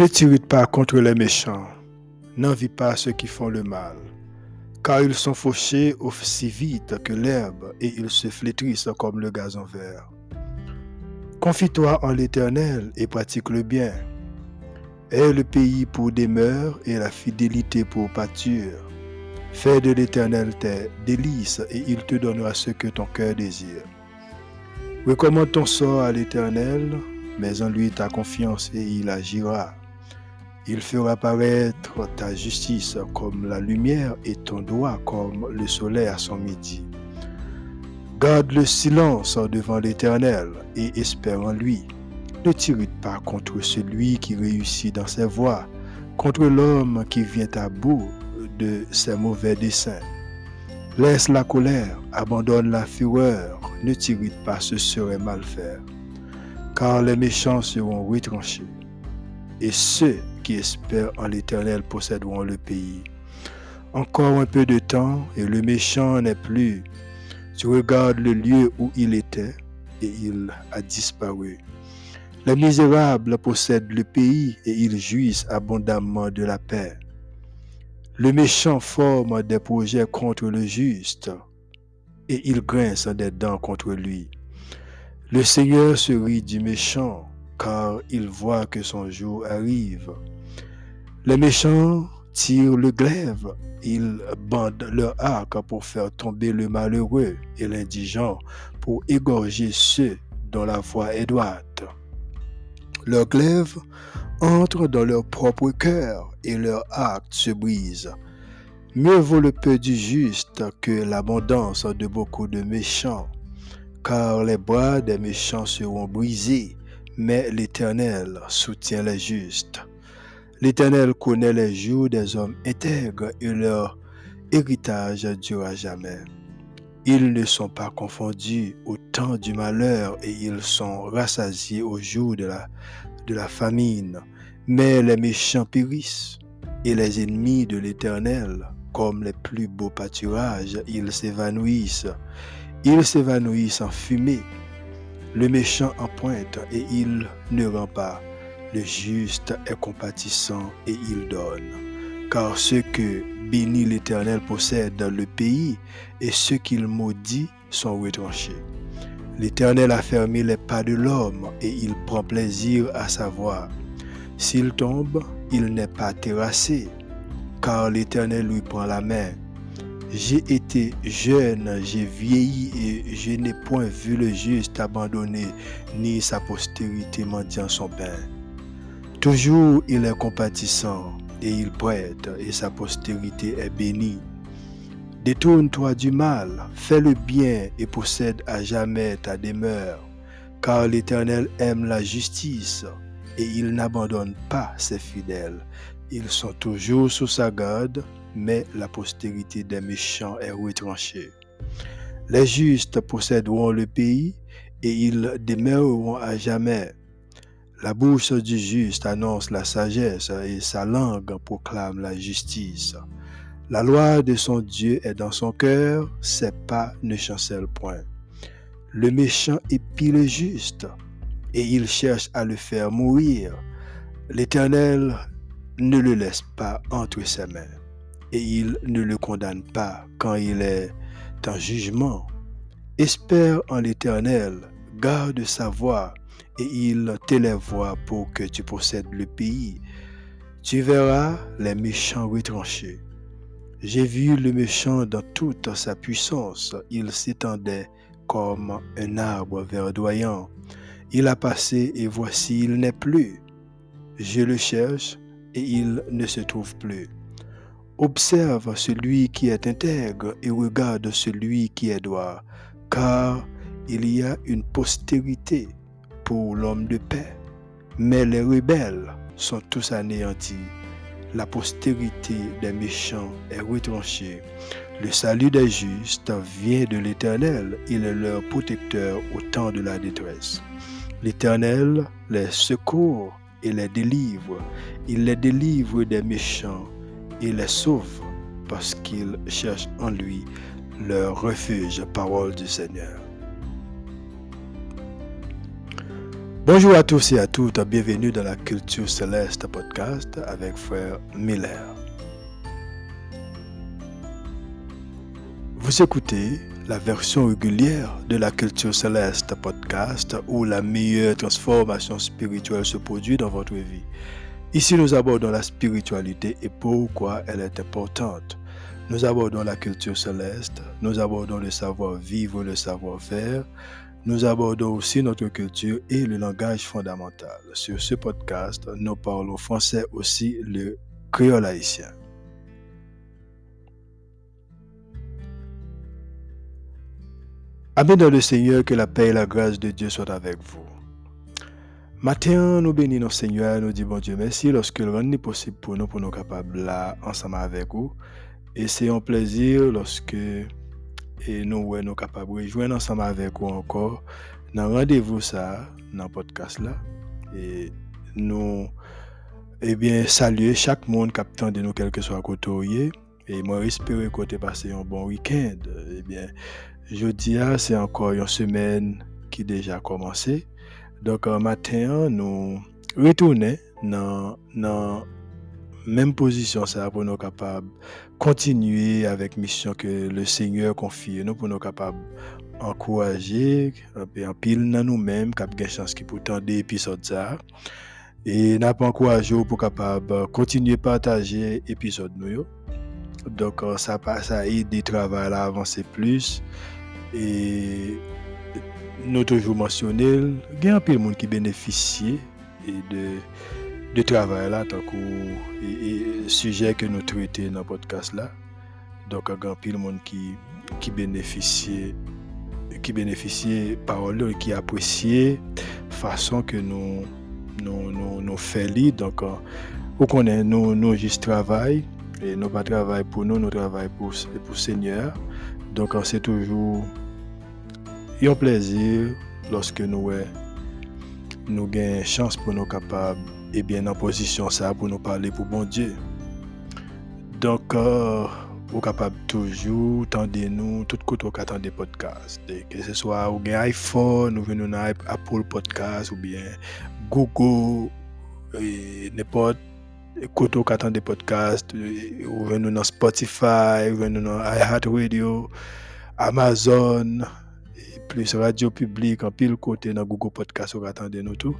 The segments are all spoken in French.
Ne t'irrite pas contre les méchants, n'envie pas ceux qui font le mal, car ils sont fauchés aussi vite que l'herbe et ils se flétrissent comme le gazon vert. Confie-toi en l'Éternel et pratique le bien. Aie le pays pour demeure et la fidélité pour pâture. Fais de l'Éternel tes délices et il te donnera ce que ton cœur désire. Recommande ton sort à l'Éternel, mais en lui ta confiance et il agira. Il fera paraître ta justice comme la lumière et ton droit comme le soleil à son midi. Garde le silence devant l'Éternel et espère en lui. Ne t'irrite pas contre celui qui réussit dans ses voies, contre l'homme qui vient à bout de ses mauvais desseins. Laisse la colère, abandonne la fureur, ne t'irrite pas, ce serait mal faire. Car les méchants seront retranchés, et ceux qui espèrent en l'Éternel posséderont le pays. Encore un peu de temps, et le méchant n'est plus. Tu regardes le lieu où il était, et il a disparu. Les misérables possèdent le pays, et ils jouissent abondamment de la paix. Le méchant forme des projets contre le juste, et il grince des dents contre lui. Le Seigneur se rit du méchant, car il voit que son jour arrive. Les méchants tirent le glaive, ils bandent leur arc pour faire tomber le malheureux et l'indigent, pour égorger ceux dont la voix est droite. Leur glaive entre dans leur propre cœur et leur acte se brise. Mieux vaut le peu du juste que l'abondance de beaucoup de méchants, car les bras des méchants seront brisés, mais l'Éternel soutient les justes. L'Éternel connaît les jours des hommes intègres et leur héritage durera jamais. Ils ne sont pas confondus au temps du malheur et ils sont rassasiés au jour de la, de la famine. Mais les méchants périssent et les ennemis de l'Éternel, comme les plus beaux pâturages, ils s'évanouissent. Ils s'évanouissent en fumée. Le méchant en pointe et il ne rend pas. Le juste est compatissant et il donne. Car ceux que bénit l'Éternel possèdent dans le pays et ceux qu'il maudit sont retranchés. L'Éternel a fermé les pas de l'homme et il prend plaisir à savoir. S'il tombe, il n'est pas terrassé, car l'Éternel lui prend la main. J'ai été jeune, j'ai vieilli et je n'ai point vu le juste abandonné, ni sa postérité mendiant son pain. Toujours il est compatissant et il prête et sa postérité est bénie. Détourne-toi du mal, fais le bien et possède à jamais ta demeure, car l'Éternel aime la justice et il n'abandonne pas ses fidèles. Ils sont toujours sous sa garde, mais la postérité des méchants est retranchée. Les justes posséderont le pays et ils demeureront à jamais. La bouche du juste annonce la sagesse et sa langue proclame la justice. La loi de son Dieu est dans son cœur, ses pas ne chancellent point. Le méchant épie le juste et il cherche à le faire mourir. L'Éternel ne le laisse pas entre ses mains et il ne le condamne pas quand il est en jugement. Espère en l'Éternel, garde sa voix et il t'élèvera pour que tu possèdes le pays. Tu verras les méchants retranchés. J'ai vu le méchant dans toute sa puissance. Il s'étendait comme un arbre verdoyant. Il a passé et voici il n'est plus. Je le cherche et il ne se trouve plus. Observe celui qui est intègre et regarde celui qui est droit, car il y a une postérité pour l'homme de paix. Mais les rebelles sont tous anéantis. La postérité des méchants est retranchée. Le salut des justes vient de l'Éternel. Il est leur protecteur au temps de la détresse. L'Éternel les secourt et les délivre. Il les délivre des méchants et les sauve parce qu'ils cherchent en lui leur refuge, parole du Seigneur. Bonjour à tous et à toutes, bienvenue dans la Culture Céleste podcast avec frère Miller. Vous écoutez la version régulière de la Culture Céleste podcast où la meilleure transformation spirituelle se produit dans votre vie. Ici, nous abordons la spiritualité et pourquoi elle est importante. Nous abordons la culture céleste, nous abordons le savoir-vivre, le savoir-faire, nous abordons aussi notre culture et le langage fondamental. Sur ce podcast, nous parlons français aussi le créole haïtien. Amen dans le Seigneur, que la paix et la grâce de Dieu soient avec vous. Matin, nous bénissons Seigneur, nous disons bon Dieu merci lorsque le rend possible pour nous, pour nous capables là, ensemble avec vous. Et c'est un plaisir lorsque et nous ouais, nous capables de rejoindre ensemble avec vous encore dans rendez-vous ça, dans le podcast. Et nous, eh bien, saluer chaque monde attend de nous, quel que soit côté Et moi, espère que passé un bon week-end. Eh bien, jeudi, c'est encore une semaine qui déjà commencé. Donc, un matin, nous retournons dans la même position ça pour nous capables continuer avec mission que le Seigneur confie nous pour nous capables encourager en pile dans nous-mêmes qui avons chance qui pourtant des épisodes ça. Et n'a pas encouragé pour continuer à partager épisode nous donc ça ça aide des travail à avancer plus. Et nous toujours mentionné, il y a un peu de monde qui bénéficie de, de travail là, tant que sujet que nous traitons dans le podcast là. Donc, il y a un peu de monde qui, qui bénéficie qui bénéficie parole qui apprécie façon que nous nous nous, nous faisons donc on connaît nous nous juste travail et nous pas travail pour nous nous travail pour pour Seigneur donc c'est toujours un plaisir lorsque nous nous avons chance pour nous capables et bien en position ça pour nous parler pour bon Dieu. Donc euh, vous capable toujours tendre nous tout côté au des podcasts que ce soit ou iPhone ou venons Apple Podcast ou bien Google n'importe côté au des podcasts ou venons dans Spotify ou venons dans iHeartRadio Amazon plus radio publique, en pile côté dans Google Podcast, vous attendez nous tout.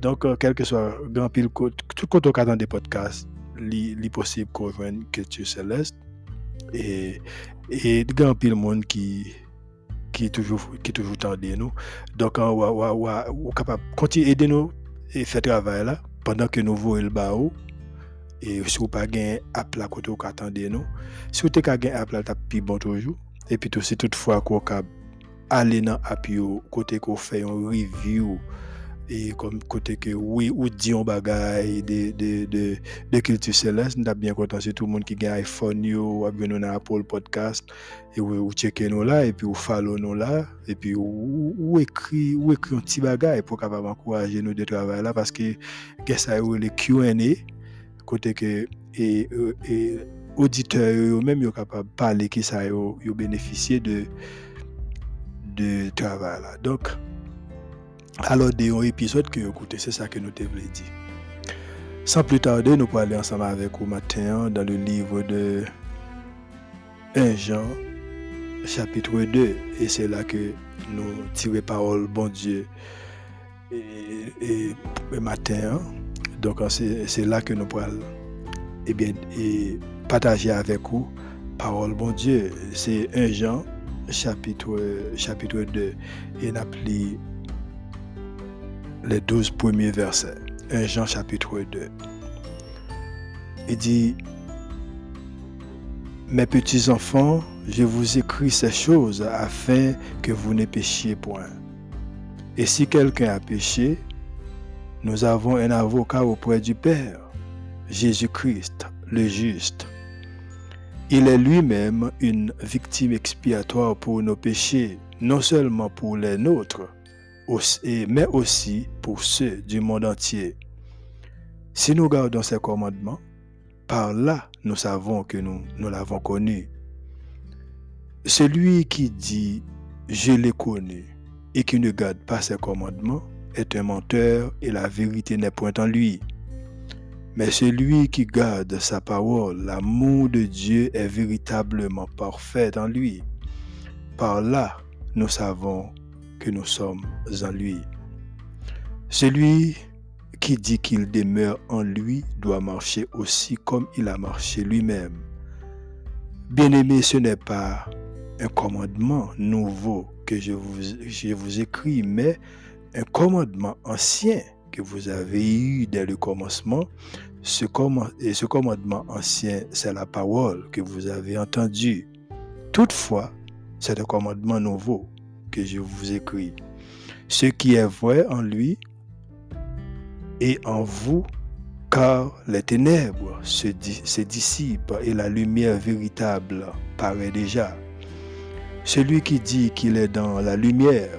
Donc, euh, quel que soit grand pile côté, tout côté des podcasts, li, possible qu'on que culture céleste. Et, et grand pile monde qui, qui toujours, qui toujours nous. Donc, on va, capable continuer aider nous et faire travail pendant que nous voyons le bas et si vous pas un app là côté vous attendez nous si vous un app là plus bon toujours et puis aussi toutefois qu'on aller dans l'appui côté qu'on fait un review et comme côté que oui ou dit un bagage de de de de culture céleste nous bien content c'est tout le monde qui a iPhone yo bien dans Apple podcast et ou checker nous là et puis ou follow nous là et puis ou, écrit ou écrit un petit bagage pour capable encourager nous de travailler là parce que qu'est-ce ça le Q&A côté que et, et auditeurs eux même yo capable parler qui ça yo, bénéficier de de travail là. Donc, alors, un épisode que vous écoutez, c'est ça que nous t'avons dit. Sans plus tarder, nous allons aller ensemble avec vous matin dans le livre de 1 Jean, chapitre 2. Et c'est là que nous tirons parole, bon Dieu, et, le matin. Donc, c'est là que nous allons eh bien, et partager avec vous parole, bon Dieu. C'est 1 Jean, chapitre, chapitre 2 et appelé les 12 premiers versets. 1 Jean chapitre 2. Il dit, Mes petits enfants, je vous écris ces choses afin que vous ne péchiez point. Et si quelqu'un a péché, nous avons un avocat auprès du Père, Jésus-Christ, le juste. Il est lui-même une victime expiatoire pour nos péchés, non seulement pour les nôtres, mais aussi pour ceux du monde entier. Si nous gardons ses commandements, par là nous savons que nous, nous l'avons connu. Celui qui dit je l'ai connu et qui ne garde pas ses commandements est un menteur et la vérité n'est point en lui. Mais celui qui garde sa parole, l'amour de Dieu est véritablement parfait en lui. Par là, nous savons que nous sommes en lui. Celui qui dit qu'il demeure en lui doit marcher aussi comme il a marché lui-même. Bien-aimé, ce n'est pas un commandement nouveau que je vous, je vous écris, mais un commandement ancien que vous avez eu dès le commencement. Ce et ce commandement ancien, c'est la parole que vous avez entendue. Toutefois, c'est un commandement nouveau que je vous écris. Ce qui est vrai en lui et en vous, car les ténèbres se, se dissipent et la lumière véritable paraît déjà. Celui qui dit qu'il est dans la lumière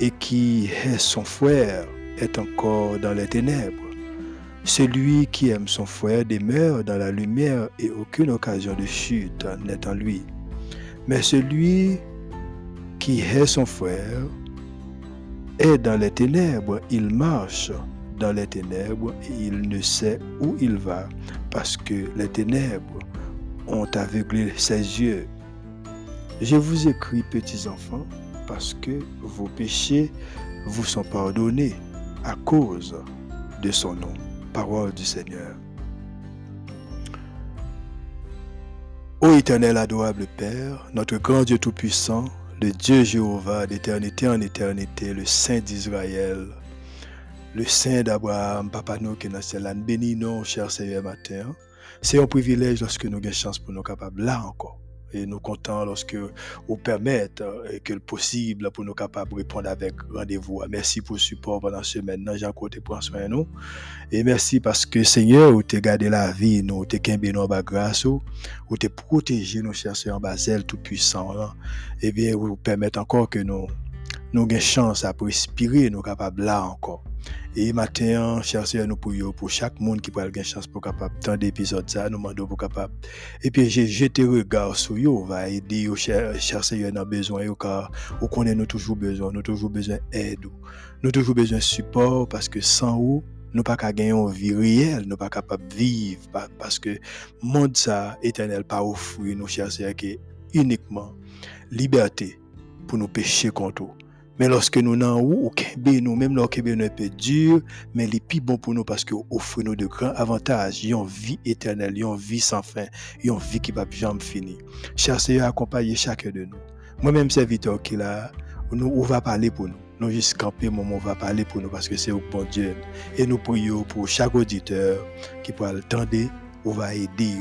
et qui est son frère est encore dans les ténèbres. Celui qui aime son frère demeure dans la lumière et aucune occasion de chute n'est en lui. Mais celui qui est son frère est dans les ténèbres, il marche dans les ténèbres et il ne sait où il va parce que les ténèbres ont aveuglé ses yeux. Je vous écris, petits enfants, parce que vos péchés vous sont pardonnés à cause de son nom. Parole du Seigneur. Ô éternel adorable Père, notre grand Dieu Tout-Puissant, le Dieu Jéhovah d'éternité en éternité, le Saint d'Israël, le Saint d'Abraham, Papa nous qui est dans bénis nous, cher Seigneur matin. C'est un privilège lorsque nous avons chance pour nous capables là encore et nous comptons lorsque vous permettez euh, que le possible pour nous capables de répondre avec rendez-vous. Merci pour le support pendant ce semaine. Jean côté prend soin de nous. Et merci parce que Seigneur, vous t'es gardé la vie, nous t'es qu'un nous grâce, vous t'es protégé nos chers en Basel tout puissant. Et eh bien, vous permettez encore que nous nous avons chance à respirer, nous capables là encore. Et matin, cher Seigneur, nous prions pour chaque monde qui pourra avoir chance pour capable tant d'épisodes ça, nous demandons pour capable. Et puis j'ai jeté regard sur eux, va aider cher, cher Seigneur dans besoin car on connaît nous toujours besoin, nous toujours besoin d'aide, nous toujours besoin de support parce que sans vous nous pas qu'à gagner une vie réelle, nous pas capable de vivre parce que monde ça éternel pas offrir nous cher Seigneur qui uniquement liberté pour nous pécher contre vous. Mais lorsque nous n'en ou nous, même lorsque nous un peu dur, mais les plus bon pour nous parce que offre nous de grands avantages. Une vie éternelle, une vie sans fin, une vie qui va jamais finir. Cher Seigneur, accompagner chacun de nous. Moi-même, serviteur qui là, nous, on va parler pour nous. Nous juste camper, on va parler pour nous parce que c'est au bon Dieu. Et nous prions pour chaque auditeur qui pourra le tendre, on va aider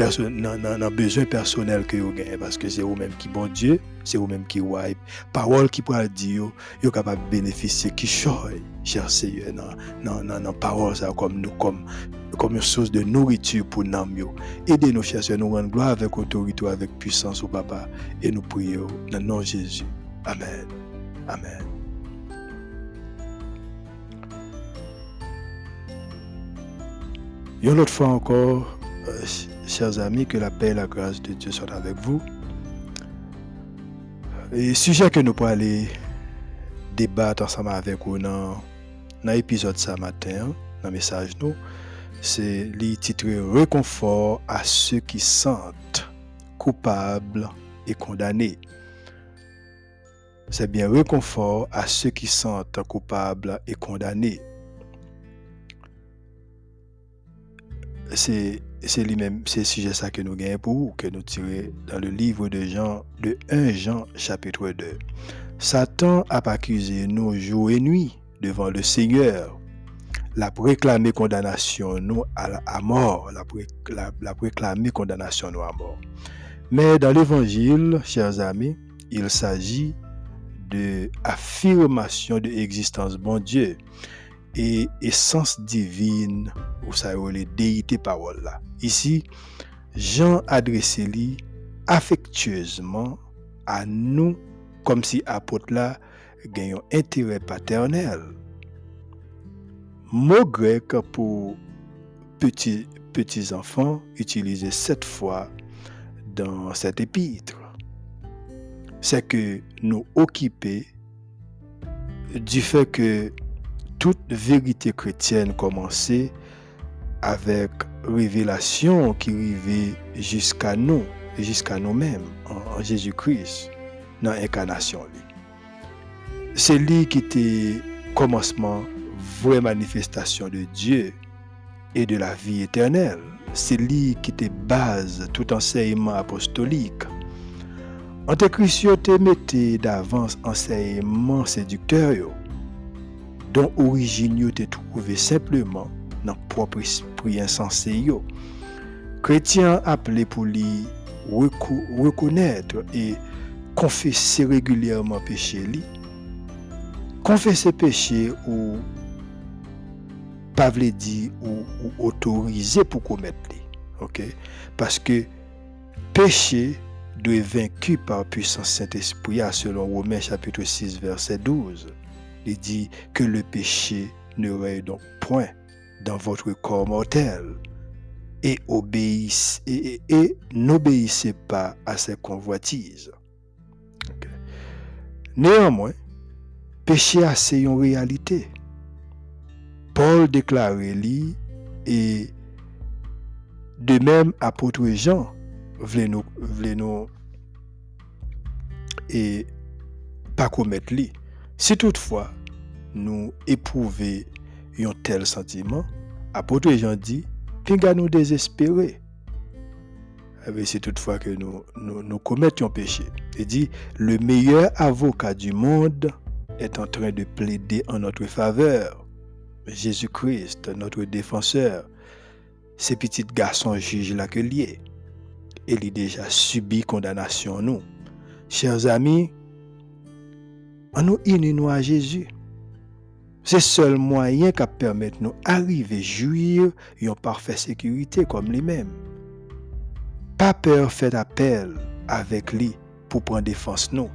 nan bezwen personel ke yo gen, paske se yo menm ki bon Diyo, se yo menm ki waj, parol ki pral di yo, yo kapab benefisye ki choy, cherse yo nan parol sa, kom nou, kom yon sos de nouritur pou nam yo. Ede nou cherse, nou ren gloa avek otorito, avek pwisans ou papa, e nou priyo nan nan Jezu. Amen. Amen. Yon lot fwa ankor, chers amis, que la paix et la grâce de Dieu soient avec vous. Et sujet que nous aller débattre ensemble avec vous dans, l'épisode ce matin, dans le message nous, c'est le titre Réconfort à ceux qui sentent coupables et condamnés. C'est bien réconfort à ceux qui sentent coupables et condamnés. C'est c'est lui-même, c'est sujet ça que nous gagnons pour que nous tirons dans le livre de Jean, de 1 Jean chapitre 2. Satan a accusé nous jour et nuit devant le Seigneur. La réclamé condamnation nous à, mort, la condamnation nous à mort. Mais dans l'évangile, chers amis, il s'agit de affirmation de l'existence bon Dieu et essence divine ou ça les déité parole. Ici, Jean adressé lui affectueusement à nous comme si apôtre là un intérêt paternel. Mot grec pour petits, petits enfants utilisé sept fois dans cet épître. C'est que nous occuper du fait que toute vérité chrétienne commençait avec révélation qui arrivait jusqu'à nous, jusqu'à nous-mêmes, en, Jésus-Christ, dans l'incarnation. C'est lui qui était commencement, vraie manifestation de Dieu et de la vie éternelle. C'est lui qui était base tout enseignement apostolique. Antéchrist te mettait d'avance enseignement séducteur dont origine te trouvé simplement dans propre esprit insensé yo. Chrétien appelé pour lui reconnaître et confesser régulièrement péché li. Confesser péché ou pas dit ou, ou autorisé pour commettre li. OK? Parce que péché doit être vaincu par puissance Saint-Esprit selon Romains chapitre 6 verset 12. Il dit que le péché ne règne donc point dans votre corps mortel et, et, n'obéissez pas à ses convoitises. Néanmoins, péché a c'est une réalité. Paul déclare lui et de même apôtre Jean voulait nous, nous et pas commettre lui. Si toutefois nous éprouvons un tel sentiment, apôtre Jean dit, pinga nous désespérer. Eh c'est toutefois que nous, nous, commettons péché. Il dit, le meilleur avocat du monde est en train de plaider en notre faveur. Jésus-Christ, notre défenseur, ces petits garçons jugent la que lié. Il a déjà subi condamnation nous. Chers amis, on nous unissons à Jésus. C'est le seul moyen qui permet nous d'arriver à jouir une parfaite sécurité comme lui-même. Pas peur, fait appel avec lui pour prendre défense nous.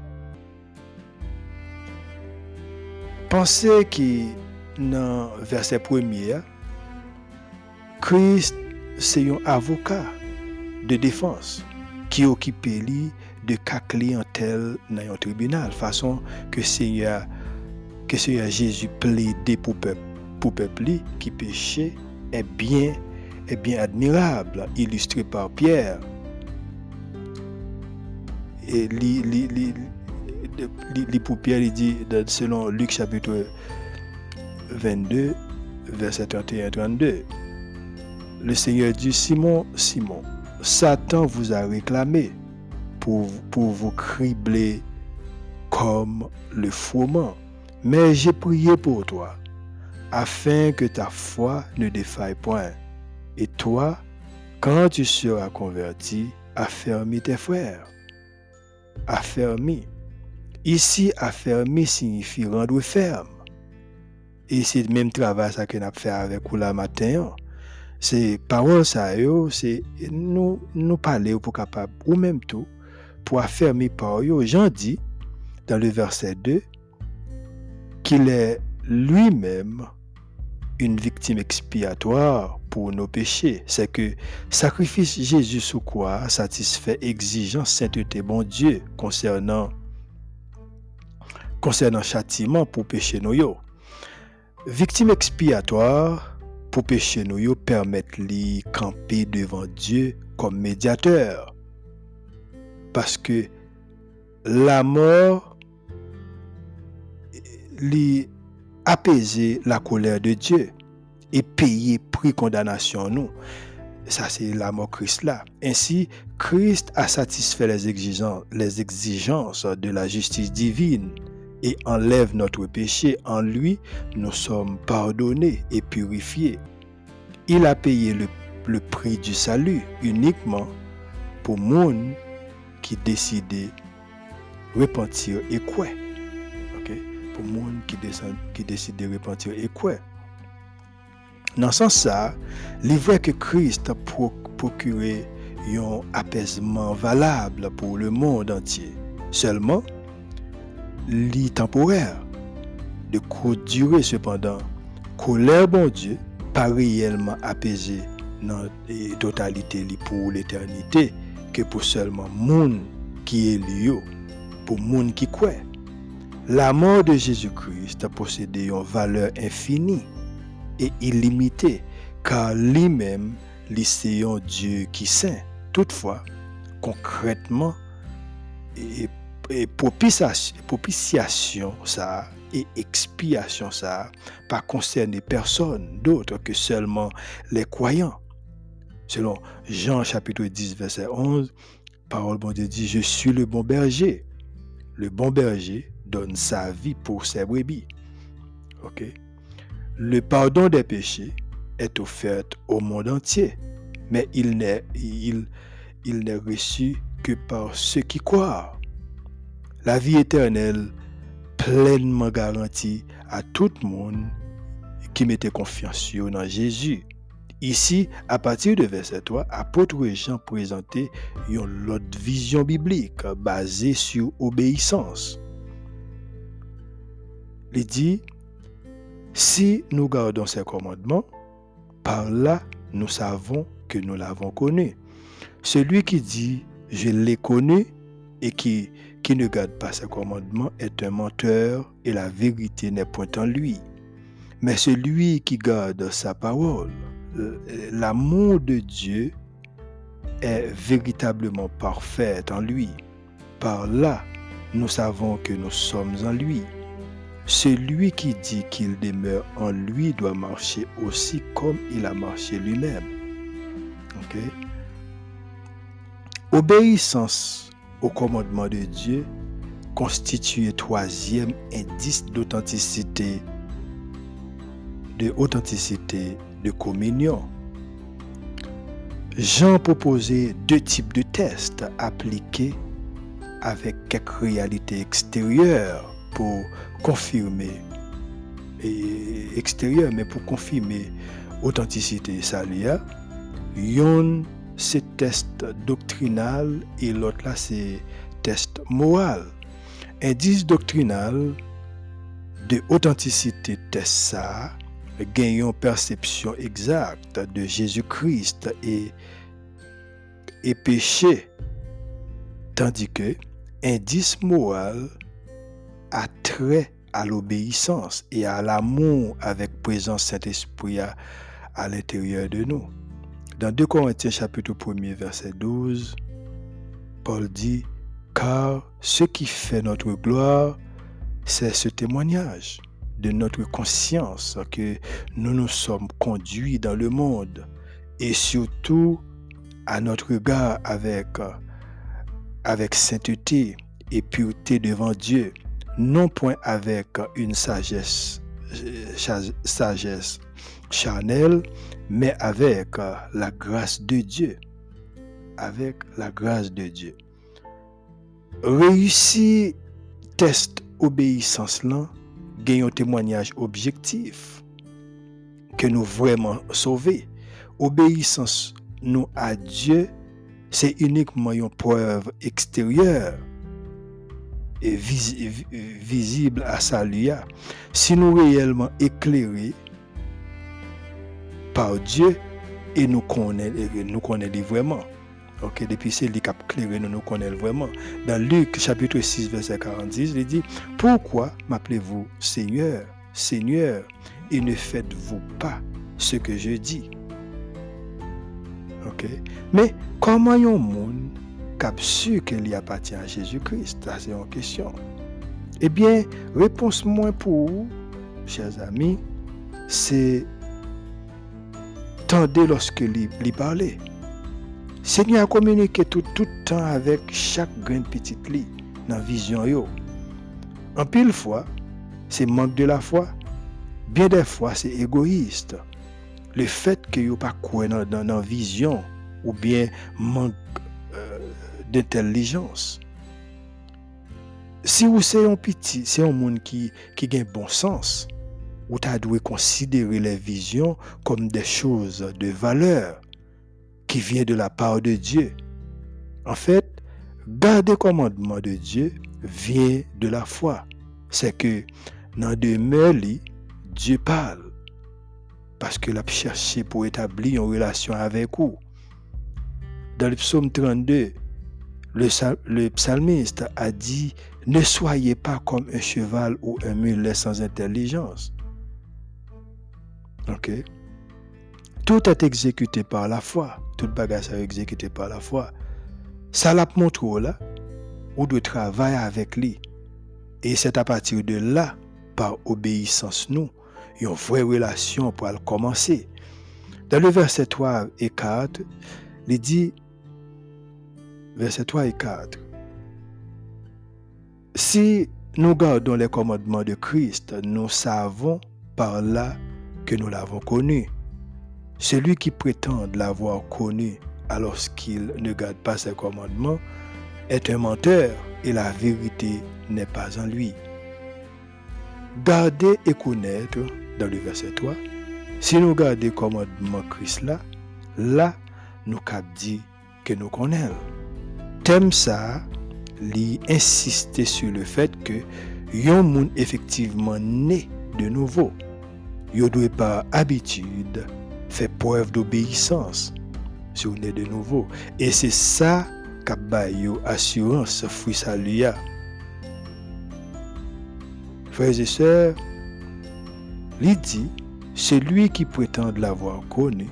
Pensez que dans le verset premier, Christ, c'est un avocat de défense qui occupe lui de cas clientèle dans un tribunal, façon que Seigneur que Jésus plaidait pour peuple, pour peuple qui péchait est bien, bien admirable, illustré par Pierre. Et pour Pierre, il dit, selon Luc chapitre 22, verset 31-32, le Seigneur dit, Simon, Simon, Satan vous a réclamé pour, vous cribler comme le froment. Mais j'ai prié pour toi, afin que ta foi ne défaille point. Et toi, quand tu seras converti, affermis tes frères. Affermis. Ici, affermi signifie rendre ferme. Et c'est le même travail ça qu'on a fait avec vous la matin. C'est parole ça, c'est nous, nous parler pour capable, ou même tout, pour affermir par eux. Jean dit, dans le verset 2, qu'il est lui-même une victime expiatoire pour nos péchés. C'est que sacrifice Jésus sous quoi satisfait exigence sainteté bon Dieu concernant concernant châtiment pour péché nous Victime expiatoire pour péché nous permettre lui camper devant Dieu comme médiateur. Parce que la mort lui apaiser la colère de Dieu et payer prix condamnation nous. Ça, c'est la mort Christ là. Ainsi, Christ a satisfait les exigences, les exigences de la justice divine et enlève notre péché. En lui, nous sommes pardonnés et purifiés. Il a payé le, prix du salut uniquement pour monde qui décidait repentir et quoi pour monde qui, qui décide de repentir et quoi. Dans ce sens il vrai que Christ a procuré un apaisement valable pour le monde entier. Seulement, li temporaire, de courte durée cependant, colère bon Dieu, pas réellement apaisé dans la totalité pour l'éternité, que pour seulement monde qui est lié, pour monde qui croit. la mort de Jésus-Christ possédait une valeur infinie et illimitée, car lui-même, un Dieu qui saint. Toutefois, concrètement, et, propitiation, ça et expiation ça pas concerner personne d'autre que seulement les croyants. Selon Jean chapitre 10 verset 11, parole bon Dieu dit je suis le bon berger. Le bon berger donne sa vie pour ses brebis. Le pardon des péchés est offert au monde entier, mais il n'est reçu que par ceux qui croient. La vie éternelle pleinement garantie à tout le monde qui mettait confiance dans Jésus. Ici, à partir de verset 3, apôtre Jean présentait une autre vision biblique basée sur obéissance. Il dit, si nous gardons ses commandements, par là, nous savons que nous l'avons connu. Celui qui dit, je l'ai connu, et qui, qui ne garde pas ses commandements est un menteur, et la vérité n'est point en lui. Mais celui qui garde sa parole, l'amour de Dieu est véritablement parfait en lui. Par là, nous savons que nous sommes en lui. Celui qui dit qu'il demeure en lui doit marcher aussi comme il a marché lui-même. Obéissance au commandement de Dieu constitue troisième indice d'authenticité, de authenticité de communion. Jean proposait deux types de tests appliqués avec quelques réalités extérieures pour confirmer et extérieure mais pour confirmer authenticité salia yon c'est test doctrinal et l'autre là c'est test moral indice doctrinal de authenticité test ça gagnons perception exacte de Jésus-Christ et, et péché tandis que indice moral a trait à l'obéissance et à l'amour avec présence Saint-Esprit à, à l'intérieur de nous. Dans 2 Corinthiens chapitre 1 verset 12, Paul dit, car ce qui fait notre gloire, c'est ce témoignage de notre conscience que nous nous sommes conduits dans le monde et surtout à notre regard avec, avec sainteté et pureté devant Dieu non point avec une sagesse, sagesse charnelle, mais avec la grâce de Dieu. Avec la grâce de Dieu. Réussir test obéissance là, gagne un témoignage objectif que nous vraiment sauvés. Obéissance nous à Dieu, c'est uniquement une preuve extérieure visible à salut. Si nous réellement éclairés par Dieu et nous connaissons nous connaissons vraiment. Ok, depuis c'est lui qui a nous nous connaissons vraiment. Dans Luc chapitre 6, verset 40, il dit, Pourquoi m'appelez-vous Seigneur, Seigneur, et ne faites-vous pas ce que je dis? Ok, mais comment un monde cap sûr qu'il y appartient à Jésus-Christ? C'est une question. Eh bien, réponse moins pour vous, chers amis, c'est tendez lorsque lui, parlait. Seigneur a communiqué tout, tout temps avec chaque grain petite lit dans la vision. Yo. En pile fois, c'est manque de la foi. Bien des fois, c'est égoïste. Le fait que vous pas croire dans la vision ou bien manque d'intelligence. Si vous c'est un petit, c'est un monde qui, qui a bon sens, vous devez considérer les visions comme des choses de valeur qui viennent de la part de Dieu. En fait, garder commandement de Dieu vient de la foi. C'est que dans demeure Dieu parle. Parce que l'a cherché pour établir une relation avec vous. Dans le psaume 32, le, psalmiste a dit, Ne soyez pas comme un cheval ou un mulet sans intelligence. Ok? Tout est exécuté par la foi. Tout bagage est exécuté par la foi. Ça l'a montré là, ou de travailler avec lui. Et c'est à partir de là, par obéissance nous, une vraie relation pour commencer. Dans le verset 3 et 4, il dit, verset 3 et 4, si nous gardons les commandements de Christ, nous savons par là que nous l'avons connu. Celui qui prétend l'avoir connu alors qu'il ne garde pas ses commandements est un menteur et la vérité n'est pas en lui. Garder et connaître, dans le verset 3, si nous gardons commandement Christ là, là, nous cap dit que nous connaissons. Thème ça, lui insister sur le fait que yon monde effectivement né de nouveau. Yo doit par habitude faire preuve d'obéissance si on de nouveau. Et c'est ça qu'a assurance fruit salut. Frères et sœurs, il dit, celui qui prétend l'avoir connu,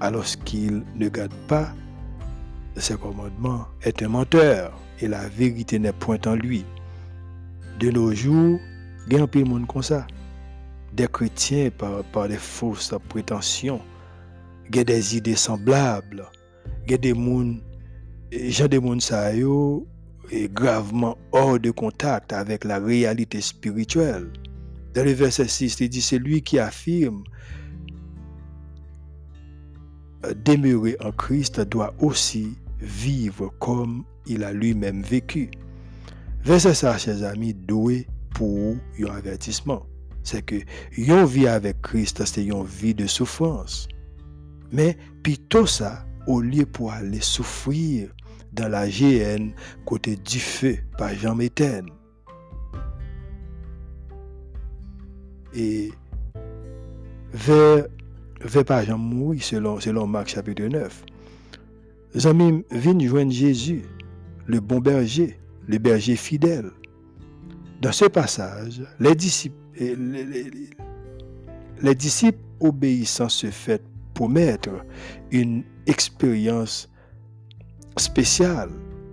alors qu'il ne garde pas ses commandements, est un menteur, et la vérité n'est point en lui. De nos jours, il y a un peu de monde comme ça. Des chrétiens par, par des fausses prétentions, a des idées semblables, a des gens, gens des gens ça est gravement hors de contact avec la réalité spirituelle. Dans le verset 6, il dit, c'est lui qui affirme euh, demeurer en Christ doit aussi vivre comme il a lui-même vécu. Verset ça, chers amis, doué pour un avertissement. C'est que une vie avec Christ, c'est une vie de souffrance. Mais plutôt ça, au lieu pour aller souffrir dans la GN côté du feu par Jean Méthène. Et vers, vers par Jean Mouy, selon, selon Marc chapitre 9, les amis viennent joindre Jésus, le bon berger, le berger fidèle. Dans ce passage, les disciples, les, les disciples obéissant se fait promettre une expérience spéciale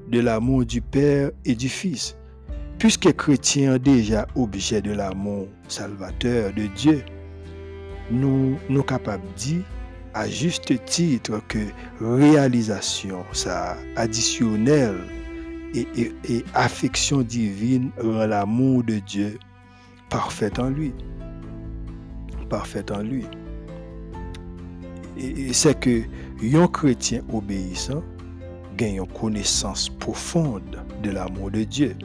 de l'amour du Père et du Fils. Puisque chrétien déjà objet de l'amour salvateur de Dieu, nous nous capables de dire à juste titre que réalisation ça additionnelle et, et affection divine rend l'amour de Dieu parfait en lui. Parfait en lui. C'est que un chrétien obéissant gagne une connaissance profonde de l'amour de Dieu.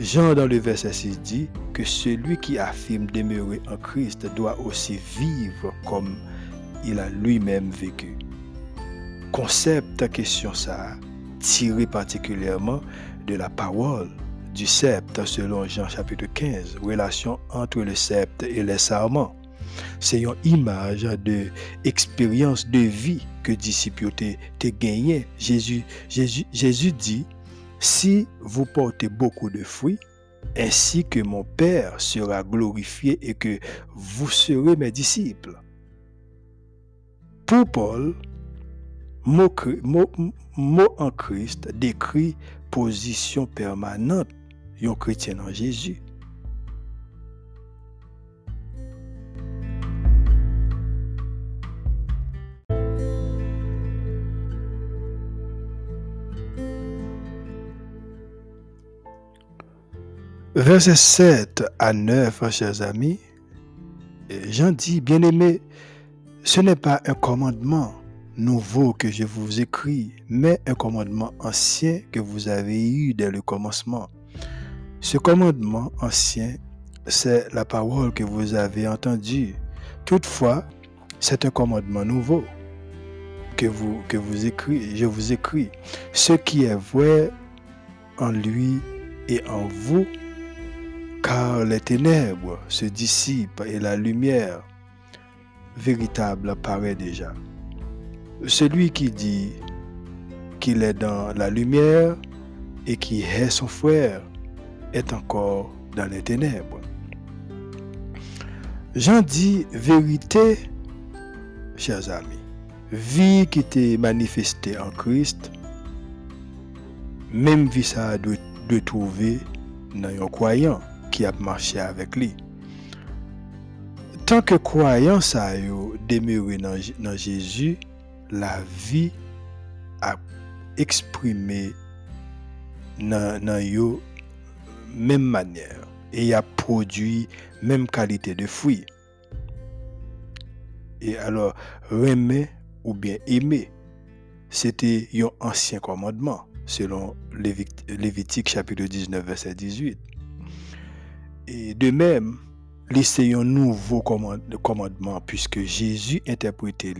Jean dans le verset 6 dit que celui qui affirme demeurer en Christ doit aussi vivre comme il a lui-même vécu. Concept question ça, tiré particulièrement de la parole du sceptre selon Jean chapitre 15, relation entre le sceptre et les sarments. C'est une image de expérience de vie que disciples te gagné. Jésus, Jésus, dit, si vous portez beaucoup de fruits, ainsi que mon Père sera glorifié et que vous serez mes disciples. Pour Paul, mot, en Christ décrit position permanente d'un chrétien en Jésus. Verset 7 à 9, chers amis, Jean dit, bien-aimé, ce n'est pas un commandement nouveau que je vous écris, mais un commandement ancien que vous avez eu dès le commencement. Ce commandement ancien, c'est la parole que vous avez entendue. Toutefois, c'est un commandement nouveau que vous, que vous écris, je vous écris. Ce qui est vrai en lui et en vous, car les ténèbres se dissipent et la lumière véritable apparaît déjà. Celui qui dit qu'il est dans la lumière et qui est son frère est encore dans les ténèbres. Jean dit vérité, chers amis, vie qui était manifestée en Christ, même vie ça doit, doit trouver dans un croyant qui a marché avec lui. Tant que croyant ça yo demeuré dans, dans Jésus, la vie a exprimé dans, dans yo même manière et a produit même qualité de fruits. Et alors, aimer ou bien aimer, c'était un ancien commandement, selon Lévitique chapitre 19, verset 18. Et de même, c'est un nouveau commandement, puisque Jésus interprétait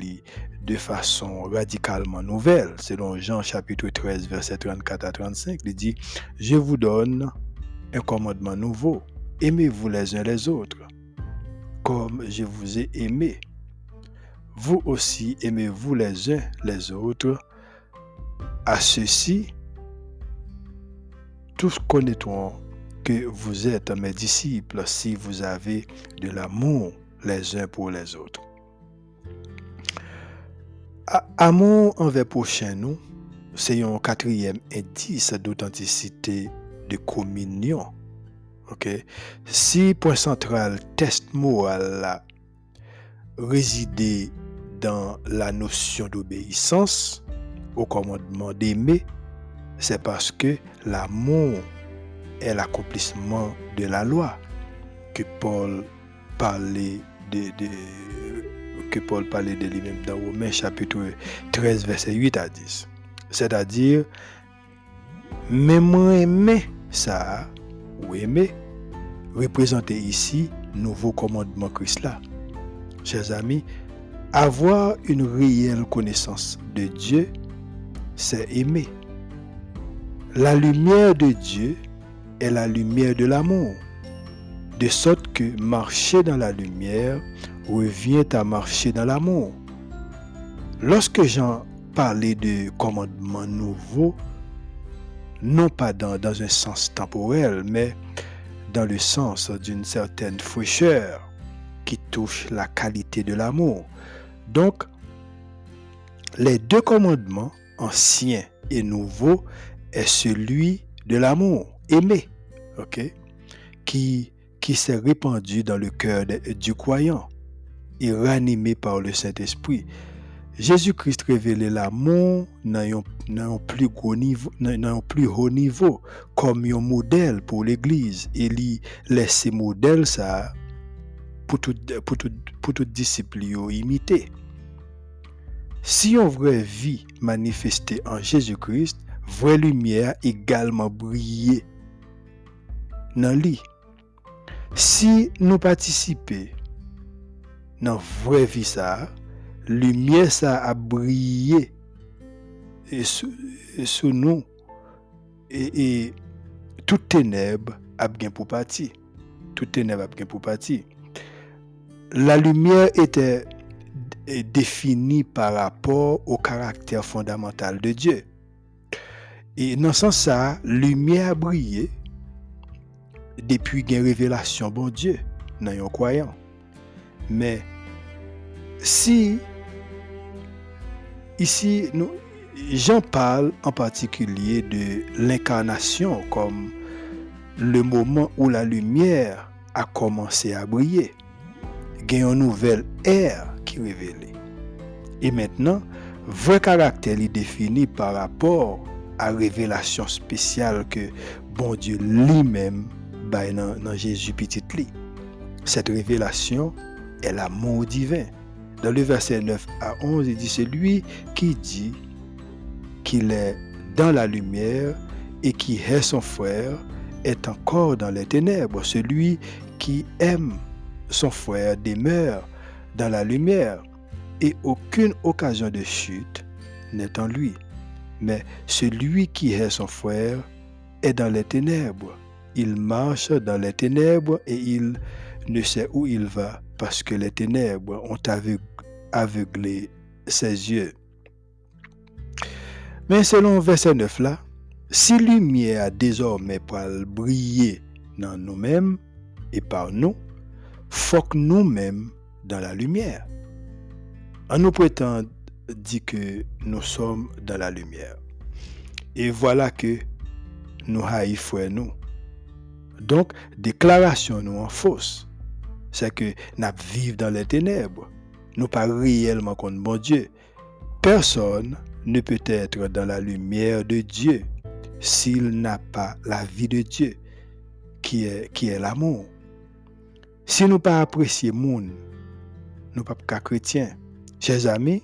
de façon radicalement nouvelle, selon Jean chapitre 13, verset 34 à 35, il dit, je vous donne un commandement nouveau. Aimez-vous les uns les autres, comme je vous ai aimé. Vous aussi aimez-vous les uns les autres. À ceci, tous connaîtront que vous êtes mes disciples si vous avez de l'amour les uns pour les autres. Amour envers prochain nous, c'est un quatrième indice d'authenticité de communion. Ok? Si point central test moral résidait dans la notion d'obéissance au commandement d'aimer, c'est parce que l'amour est l'accomplissement de la loi que Paul parlait de, que Paul parlait de lui-même dans Romains chapitre 13 verset 8 à 10. C'est-à-dire, même aimer ça ou aimer représenter ici nouveau commandement Christ là. Chers amis, avoir une réelle connaissance de Dieu, c'est aimer. La lumière de Dieu la lumière de l'amour, de sorte que marcher dans la lumière revient à marcher dans l'amour. Lorsque Jean parlait de commandement nouveau, non pas dans, dans un sens temporel, mais dans le sens d'une certaine fraîcheur qui touche la qualité de l'amour. Donc, les deux commandements, anciens et nouveaux, est celui de l'amour, aimer, ok, qui, qui s'est répandu dans le cœur du croyant et ranimé par le Saint-Esprit. Jésus-Christ révélait l'amour dans un plus plus haut niveau comme un modèle pour l'Église. Et il laisse modèle ça pour tout, pour tout, pour tout disciple imiter. Si on vraie vie manifestée en Jésus-Christ, vraie lumière également briller dans lui. Si nous participons dans vraie vie ça, lumière ça a ténèbre a bien pour partir. Toute ténèbre a bien pour partir. La lumière était définie par rapport au caractère fondamental de Dieu. Et dans ce sens, ça, lumière a brillé depuis une révélation bon Dieu dans un croyant. Mais si Ici, j'en parle en particulier de l'incarnation comme le moment où la lumière a commencé à briller. A une nouvelle ère qui est révélée. Et maintenant, vrai caractère est défini par rapport à la révélation spéciale que bon Dieu lui-même dans, dans Jésus petit lit. Cette révélation est l'amour divin. Dans le verset 9 à 11, il dit, c'est lui qui dit qu'il est dans la lumière et qui est son frère est encore dans les ténèbres. Celui qui aime son frère demeure dans la lumière et aucune occasion de chute n'est en lui. Mais celui qui est son frère est dans les ténèbres. Il marche dans les ténèbres et il ne sait où il va parce que les ténèbres ont aveuglé ses yeux. Mais selon verset 9 là, si lumière désormais pour briller dans nous-mêmes et par nous, faut nous-mêmes dans la lumière. On nous prétend dire que nous sommes dans la lumière. Et voilà que nous haïssons nous. Donc, déclaration nous en fausse. C'est que nous vivons dans les ténèbres. Nous pas réellement contre Dieu. Personne ne peut être dans la lumière de Dieu s'il n'a pas la vie de Dieu, qui est, qui est l'amour. Si nous pas apprécier monde, nous pas chrétiens. Chers amis,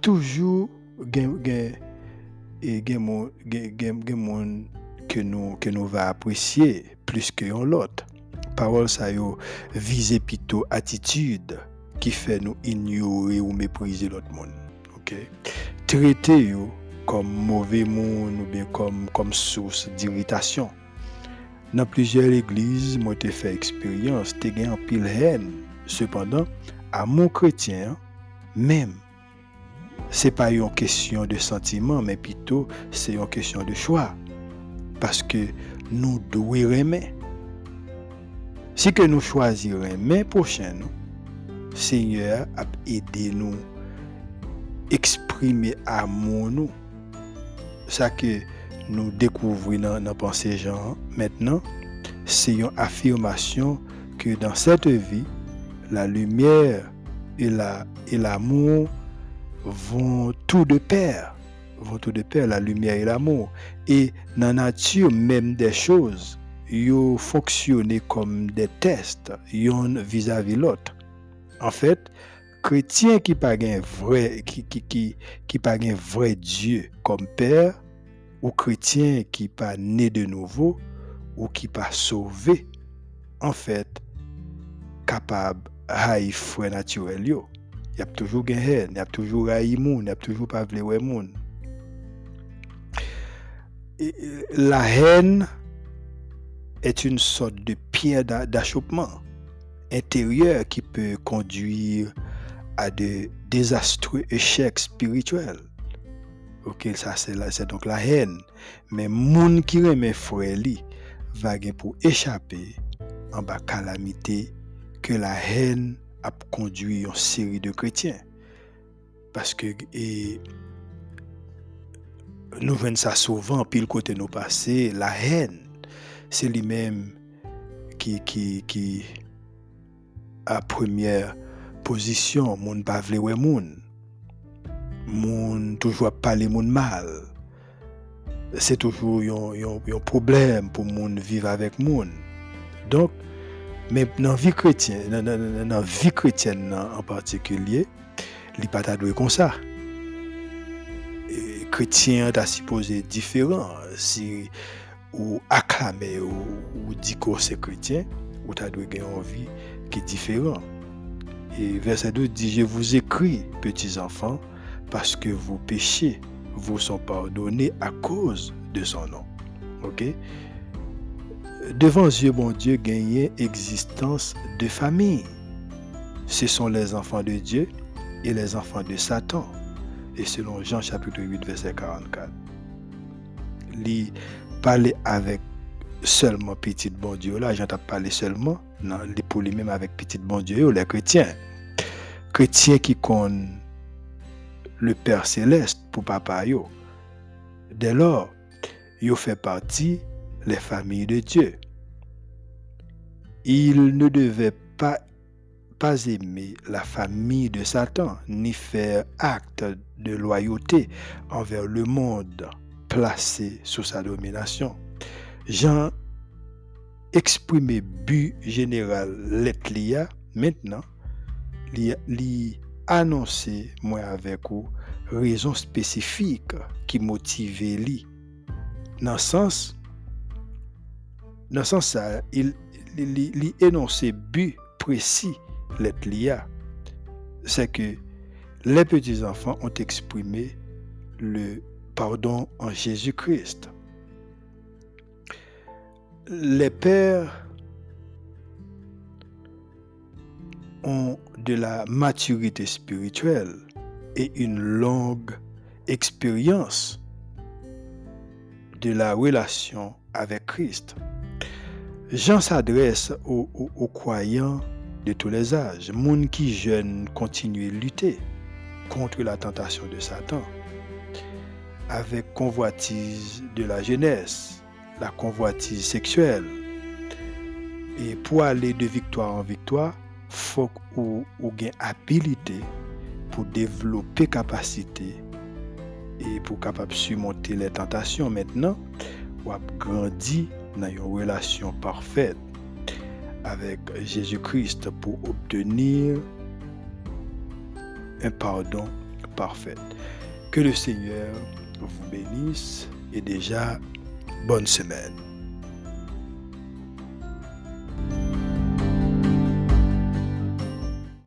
toujours que nous que nous va apprécier plus que l'autre. Parole ça yo vise plutôt attitude qui fait nous ignorer ou mépriser l'autre monde. OK? Traiter yo comme mauvais monde ou bien comme comme source d'irritation. Dans plusieurs églises, moi j'ai fait expérience, j'ai gagné en pile haine. Cependant, à mon chrétien, même c'est pas une question de sentiment, mais plutôt c'est une question de choix. Parce que nous devons aimer. Si que nous choisirons aimer prochain, Seigneur a aidé nous exprimer amour nous. Ça que nous découvrons dans nos pensée Jean maintenant, c'est une affirmation que dans cette vie, la lumière et l'amour vont tout de pair. Tout de pair, la lumière et l'amour. Et dans la nature même des choses, ils fonctionnent comme des tests, yon vis-à-vis l'autre. En fait, chrétien qui pas un vrai qui qui qui qui pas un vrai Dieu comme père ou chrétien qui pas né de nouveau ou qui pas sauvé en fait capable haï frère naturel yo y a toujours haine, il y a toujours haï moun, y a toujours pas vle moun. La haine est une sorte de pierre d'achoppement intérieur qui peut conduire à de désastreux échecs spirituels. Ok, ça c'est donc la haine. Mais moun qui remet frère va pour échapper en bas calamité que la haine a conduit une série de chrétiens. Parce que nous venons ça souvent, puis le côté nous passé, la haine, c'est lui-même qui, qui, qui a première position, moun pas vle moun. Moun toujours parler moun mal. C'est toujours un problème pour moun vivre avec moun. Donc, mais dans la vie chrétienne, dans la vie chrétienne en particulier, il n'est pas comme ça. Chrétien est supposé différent. Si ou acclamer ou, ou dire que c'est chrétien, ou tu as une vie qui est différente. Et verset 2 dit, je vous écris, petits enfants, parce que vos péchés vous sont pardonnés à cause de son nom. OK? Devant Dieu, bon Dieu, gagner existence de famille. Ce sont les enfants de Dieu et les enfants de Satan. Et selon Jean chapitre 8, verset 44. Il parler avec seulement petit bon Dieu. Là, j'entends parler seulement non, pour lui-même avec petit bon Dieu, les chrétiens. Chrétiens qui connaissent le Père céleste pour papa yo. Dès lors, yo fait partie les familles de Dieu. Il ne devait pas, pas aimer la famille de Satan, ni faire acte de loyauté envers le monde placé sous sa domination. Jean exprimé but général l'etlia maintenant, lui annoncer moi avec vous raison spécifique qui motivait lui. Dans sens, dans sens, il, il énoncé but précis l'être c'est que les petits-enfants ont exprimé le pardon en Jésus-Christ. Les pères ont de la maturité spirituelle et une longue expérience de la relation avec Christ. Jean s'adresse aux, croyants de tous les âges, monde qui jeune continuent à lutter contre la tentation de Satan, avec convoitise de la jeunesse, la convoitise sexuelle. Et pour aller de victoire en victoire, faut ou, ou habilité pour développer capacité et pour capable surmonter les tentations maintenant ou grandir dans une relation parfaite avec Jésus-Christ pour obtenir un pardon parfait. Que le Seigneur vous bénisse et déjà bonne semaine.